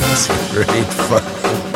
That's great fun.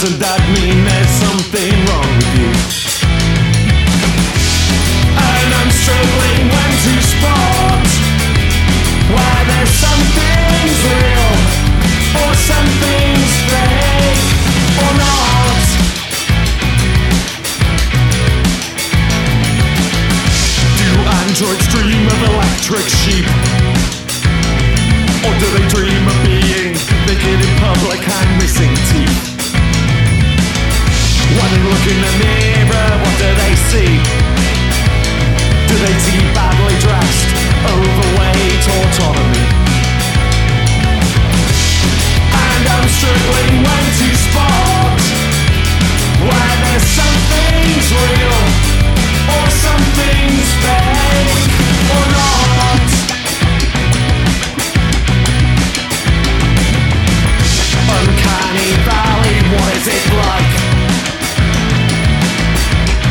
Doesn't that mean there's something wrong with you? And I'm struggling when to spot Why there's something's real Or something's fake Or not Do androids dream of electric sheep? Or do they dream of being naked in public and missing teeth? look in the mirror, what do they see? Do they see badly dressed, overweight autonomy? And I'm struggling when to spot where there's something's real or something's fake or not. Uncanny Valley, what is it like?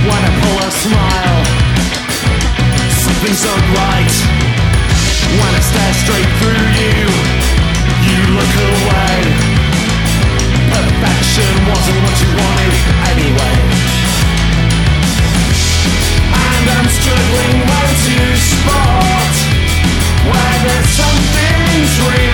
When I pull a smile. Something's unright When I stare straight through you. You look away. Perfection wasn't what you wanted anyway. And I'm struggling well to spot where there's something's real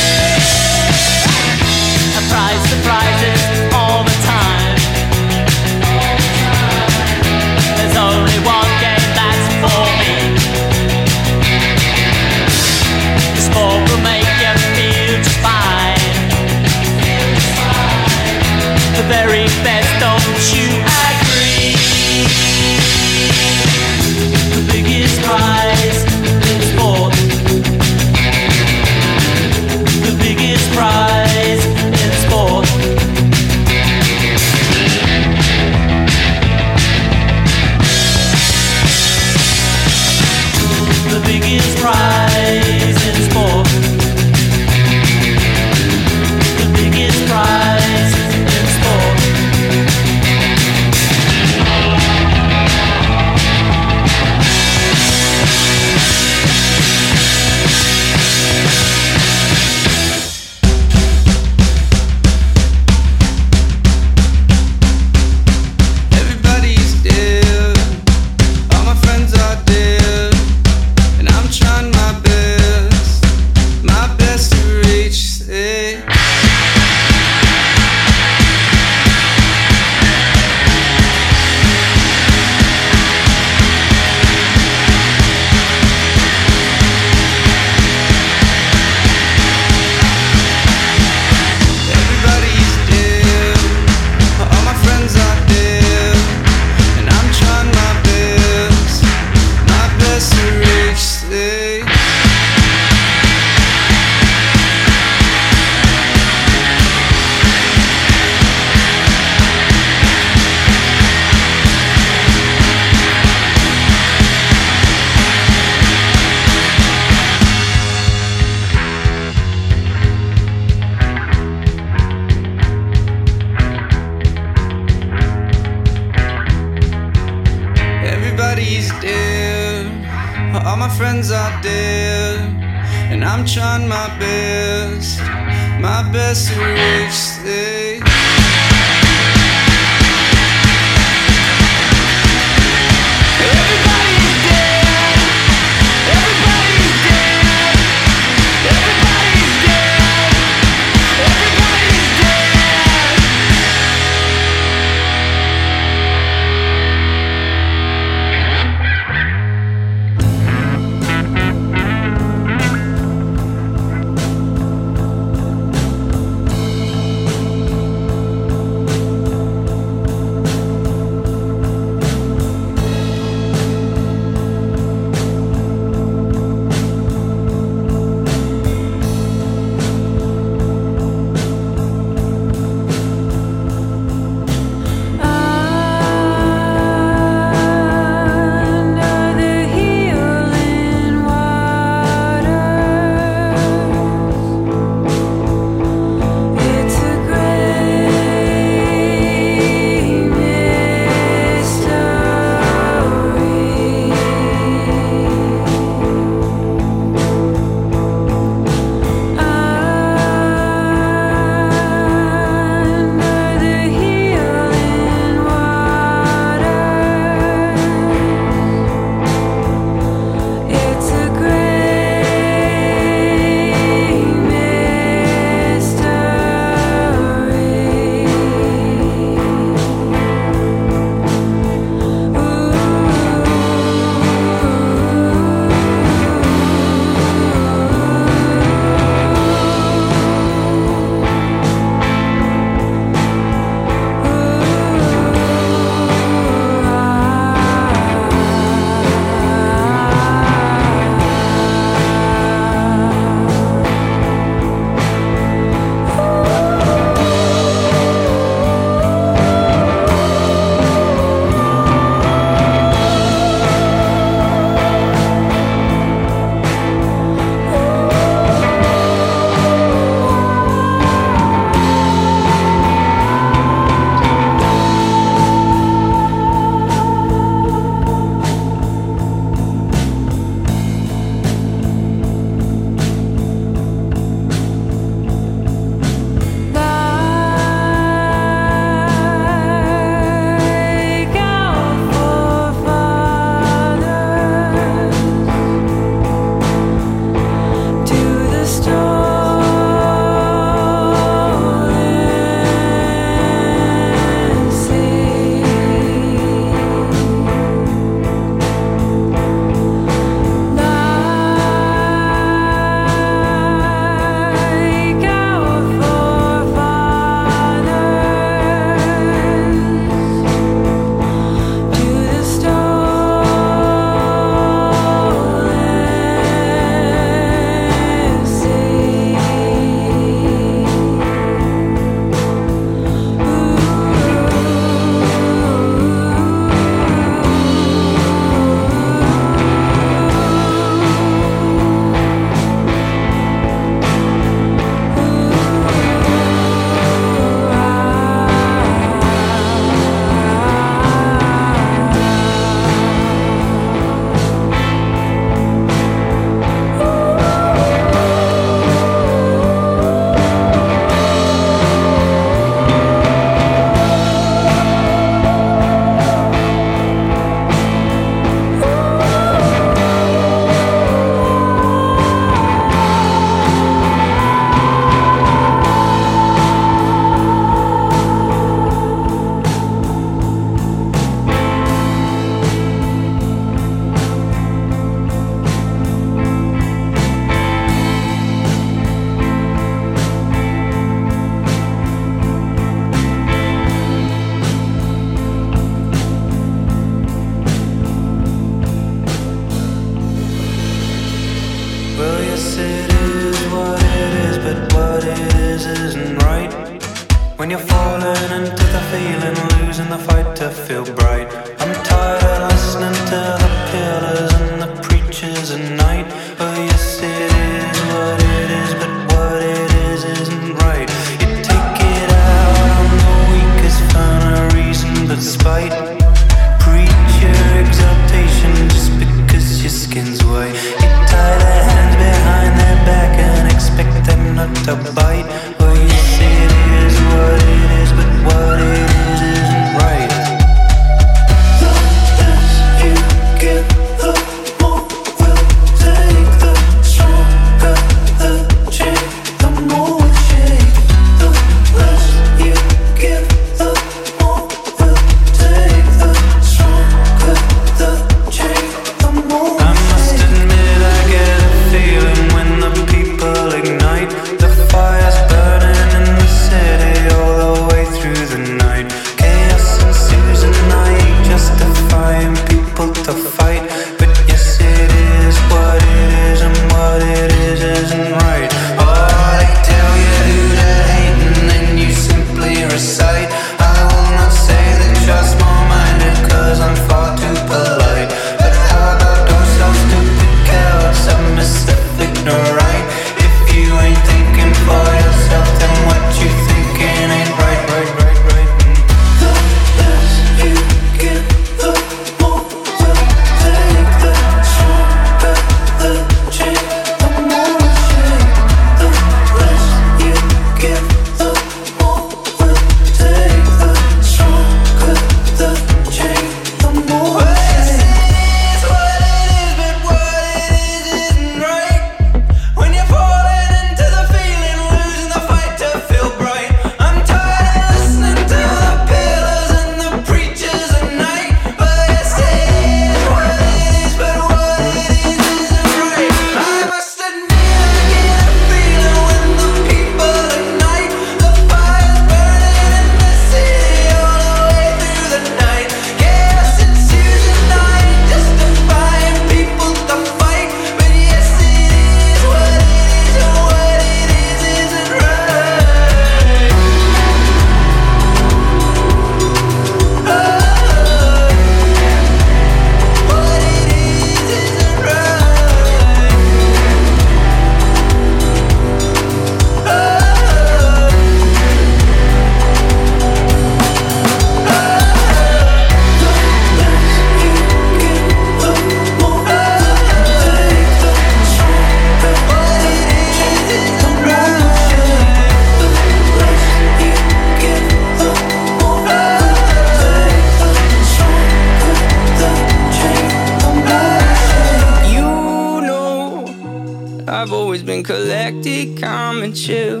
been collected, calm and chill.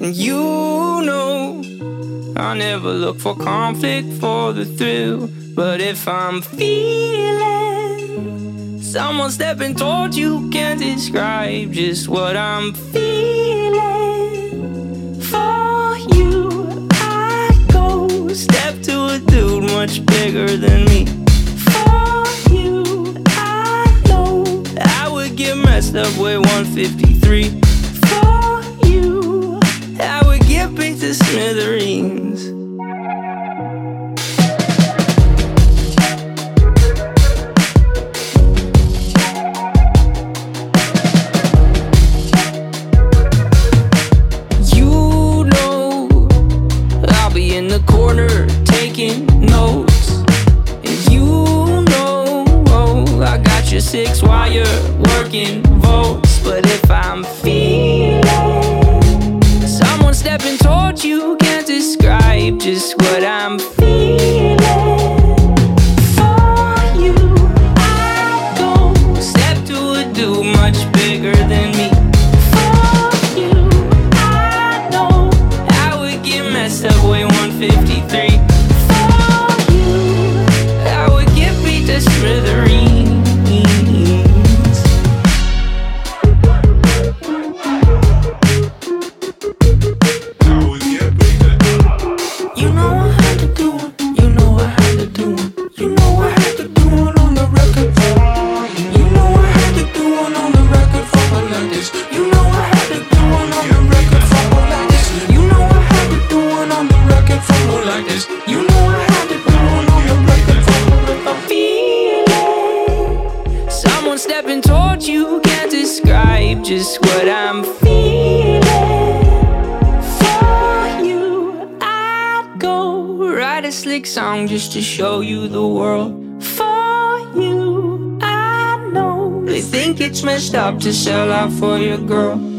And you know, I never look for conflict for the thrill. But if I'm feeling someone stepping towards you, can't describe just what I'm feeling for you. I go step to a dude much bigger than me. Subway 153 for you. I would give beat to smithereens. You know I'll be in the corner taking notes, and you know oh, I got your six wire working votes, but if just to show you the world for you. I know they think it's messed up to sell out for your girl.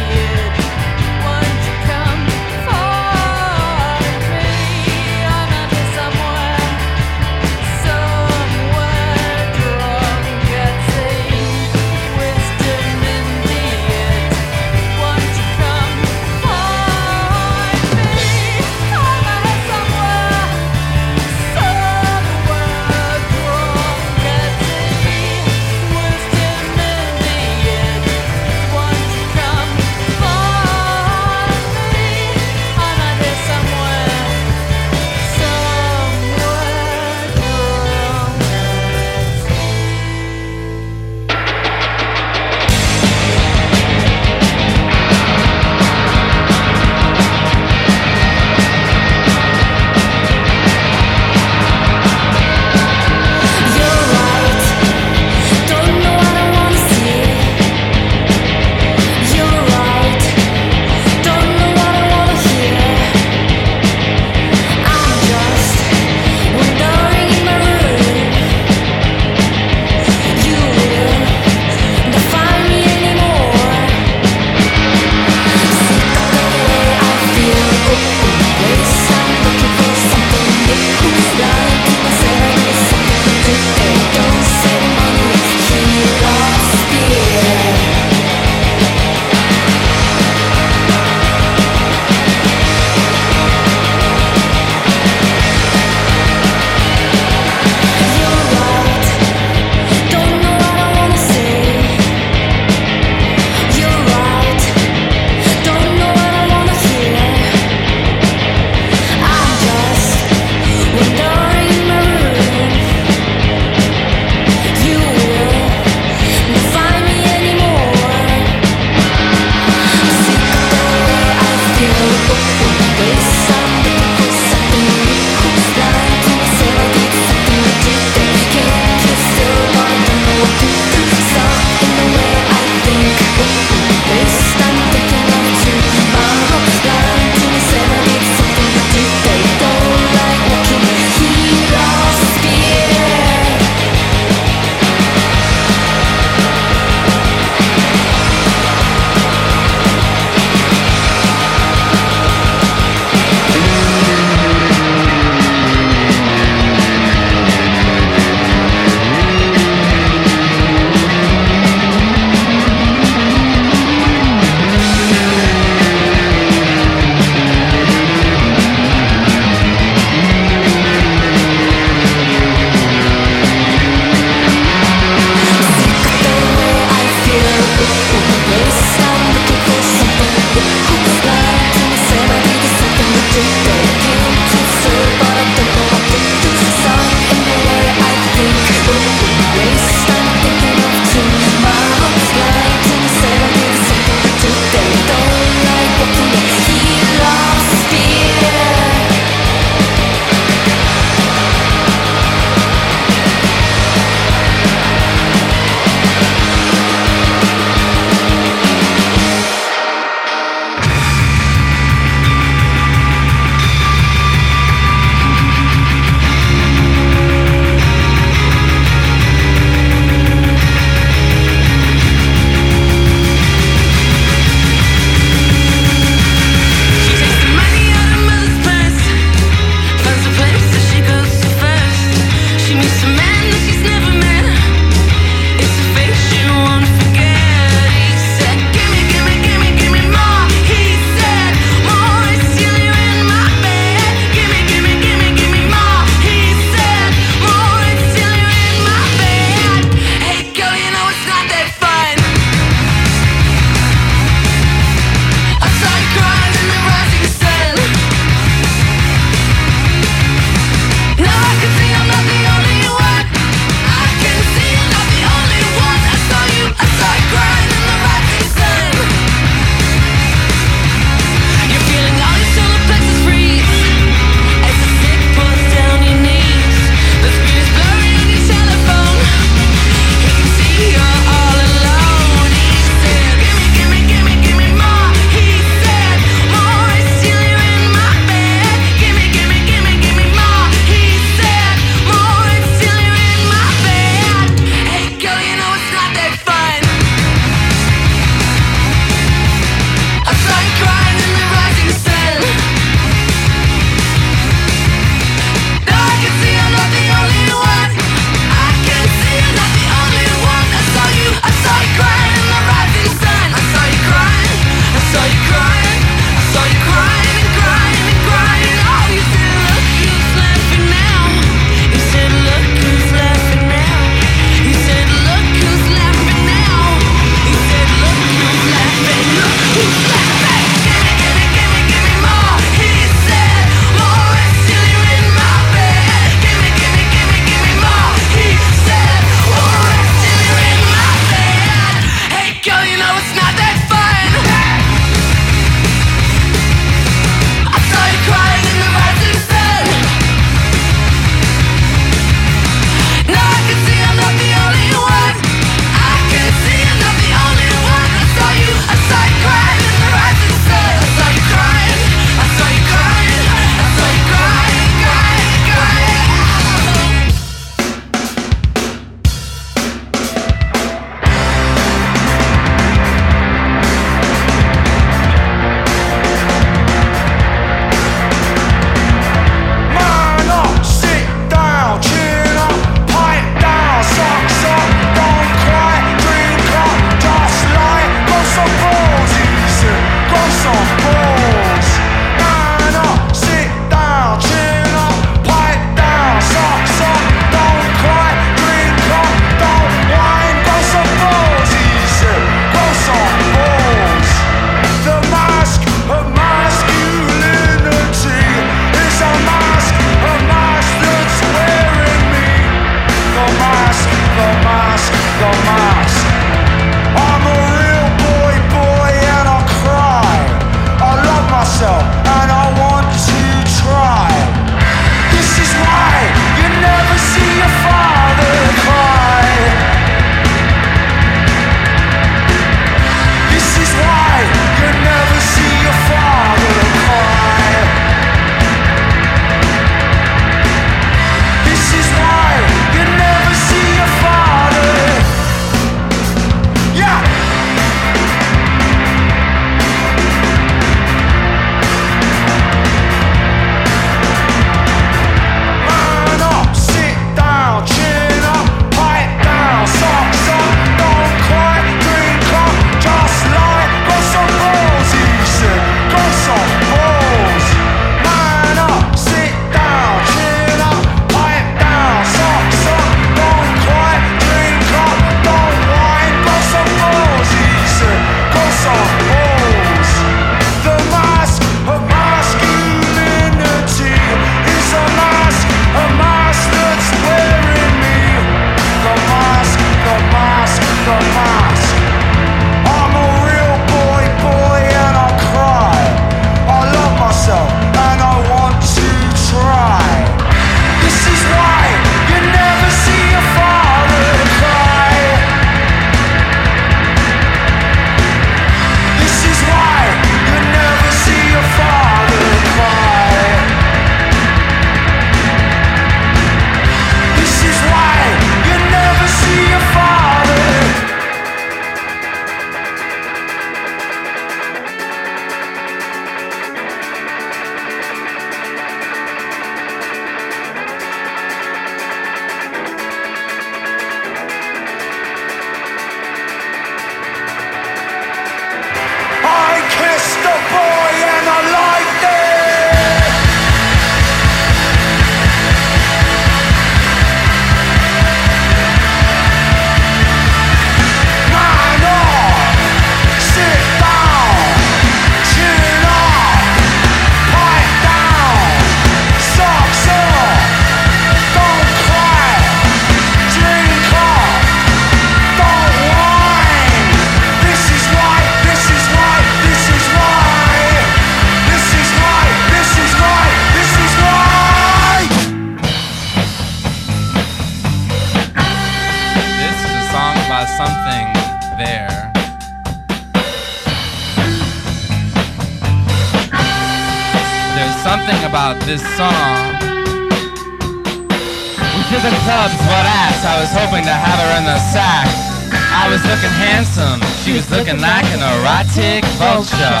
Erotic vulture.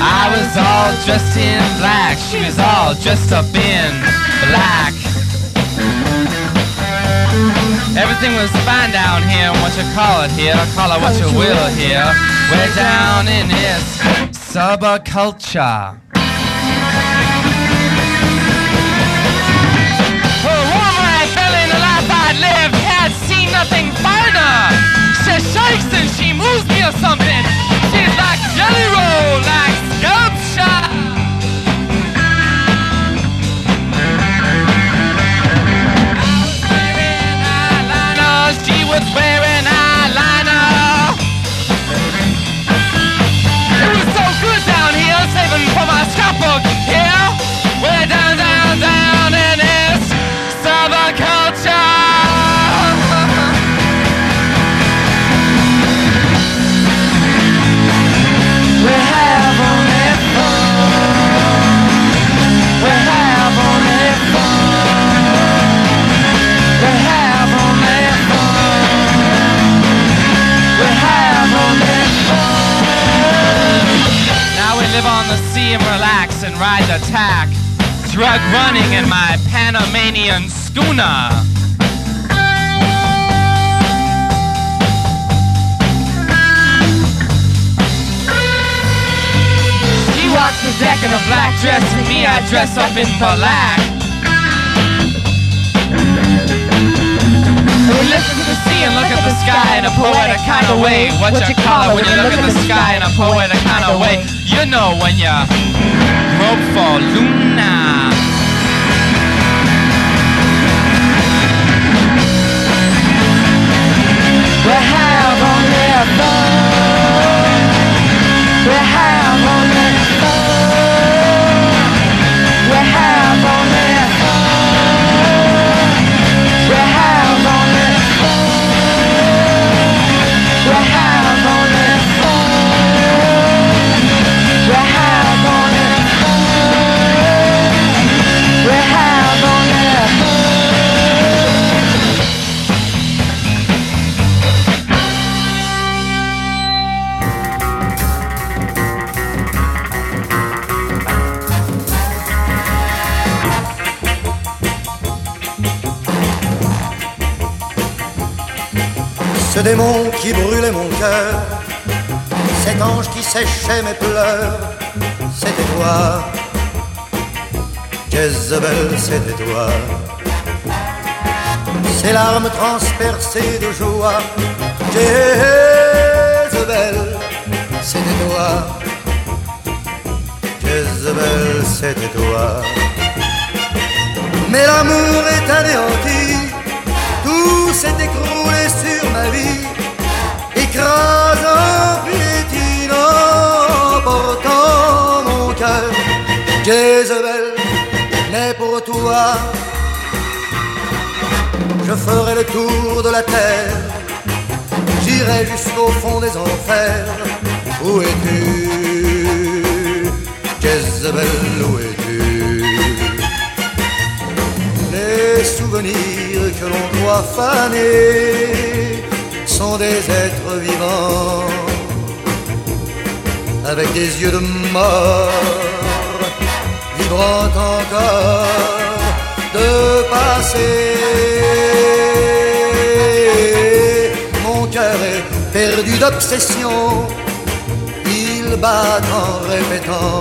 I was all dressed in black, she was all dressed up in black. Everything was fine down here, what you call it here, call it what you will here. Way down in this subculture. Dress up in black. We listen to the sea and look at the sky in a poetic kind of way. What you call it when you look at the sky in a poetic kind of way? You know when you hope for Luna. We have only fun. Démon qui brûlait mon cœur, cet ange qui séchait mes pleurs, c'était toi. Jezebel, c'était toi. Ces larmes transpercées de joie, Jezebel, c'était toi. Jezebel, c'était toi. Mais l'amour est anéanti, tout s'est écroulé sur ma vie, écrasant, piétinant, portant mon cœur. Jezebel, mais pour toi, je ferai le tour de la terre, j'irai jusqu'au fond des enfers. Où es-tu, Jezebel, où es-tu? Les souvenirs que l'on doit faner sont des êtres vivants avec des yeux de mort, vibrant encore de passé. Mon cœur est perdu d'obsession, il bat en répétant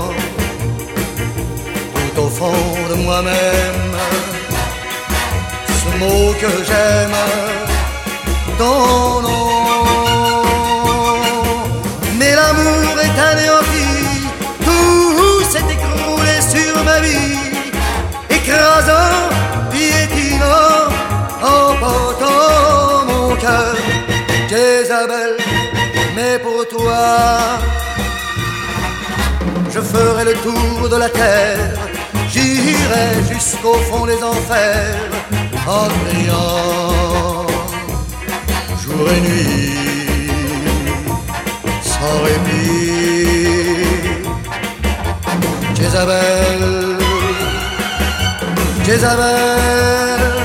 tout au fond de moi-même ce mot que j'aime, ton nom. Mais l'amour est anéanti, tout s'est écroulé sur ma vie, écrasant, piétinant, emportant mon cœur. Jézabel, mais pour toi, je ferai le tour de la terre, j'irai jusqu'au fond des enfers en jour et nuit, sans répit. Jézabel, Jézabel.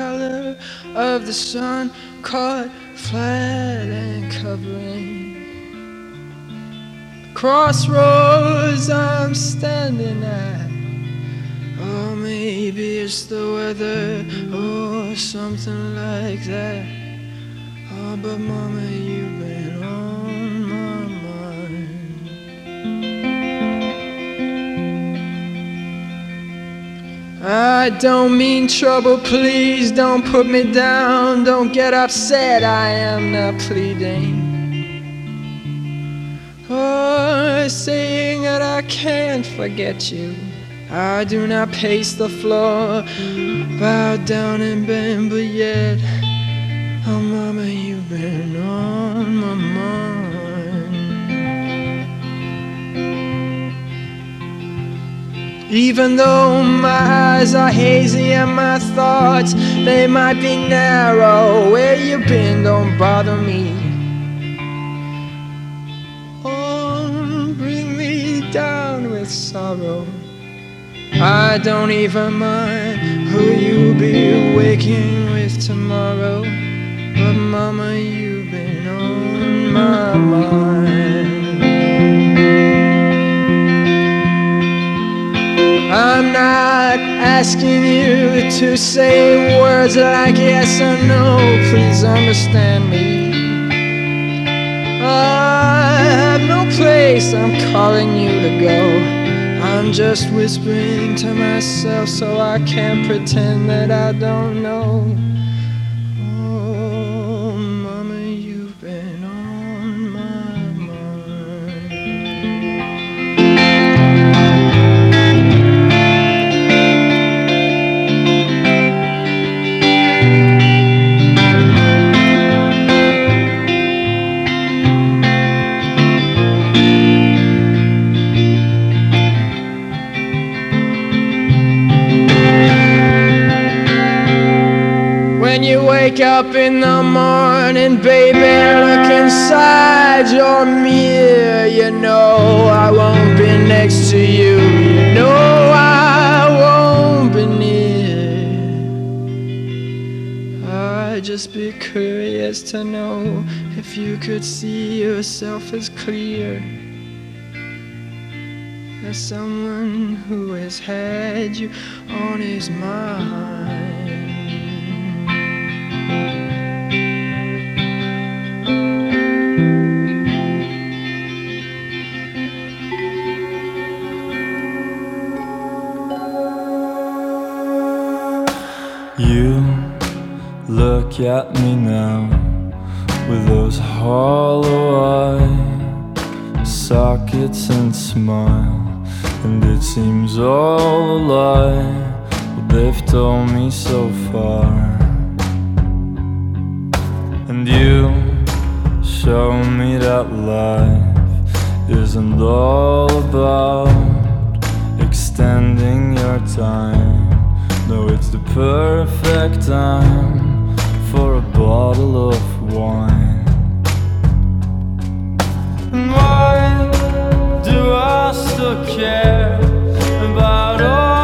Color of the sun caught flat and covering. Crossroads I'm standing at. Oh, maybe it's the weather or something like that. Oh, but mama, you've been I don't mean trouble, please don't put me down. Don't get upset, I am not pleading. Oh, saying that I can't forget you. I do not pace the floor, bow down and bend, but yet, oh mama, you've been on my mind. Even though my eyes are hazy and my thoughts they might be narrow, where you been don't bother me. Oh, bring me down with sorrow. I don't even mind who you'll be waking with tomorrow. But mama, you've been on my mind. I'm not asking you to say words like yes or no. Please understand me. I have no place I'm calling you to go. I'm just whispering to myself so I can't pretend that I don't know. Up in the morning, baby, look inside your mirror. You know I won't be next to you. You know I won't be near. I'd just be curious to know if you could see yourself as clear as someone who has had you on his mind. Look at me now with those hollow eye sockets and smile, and it seems all a lie. What they've told me so far, and you show me that life isn't all about extending your time. No, it's the perfect time for a bottle of wine. Why do I still care about all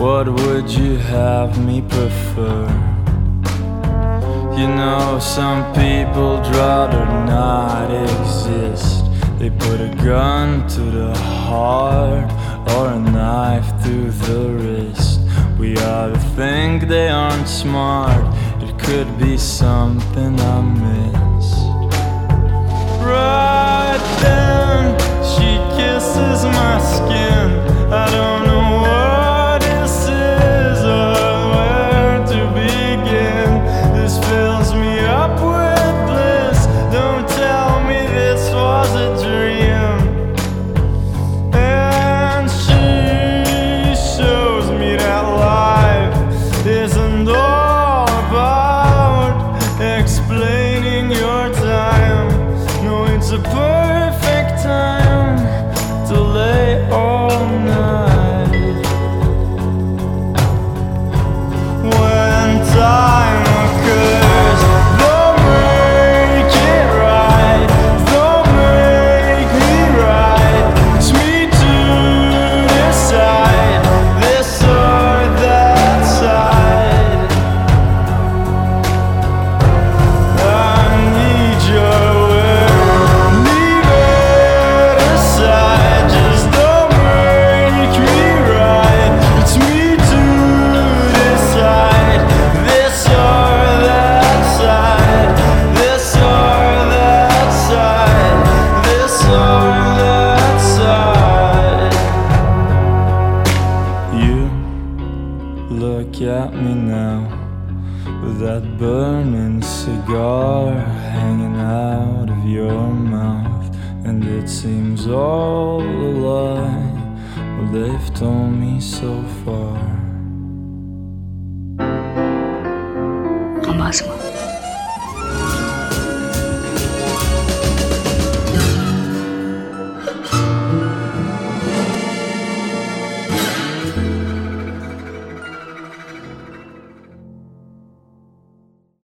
What would you have me prefer? You know, some people draw to not exist. They put a gun to the heart or a knife through the wrist. We ought to think they aren't smart. It could be something I missed. Right then, she kisses my skin.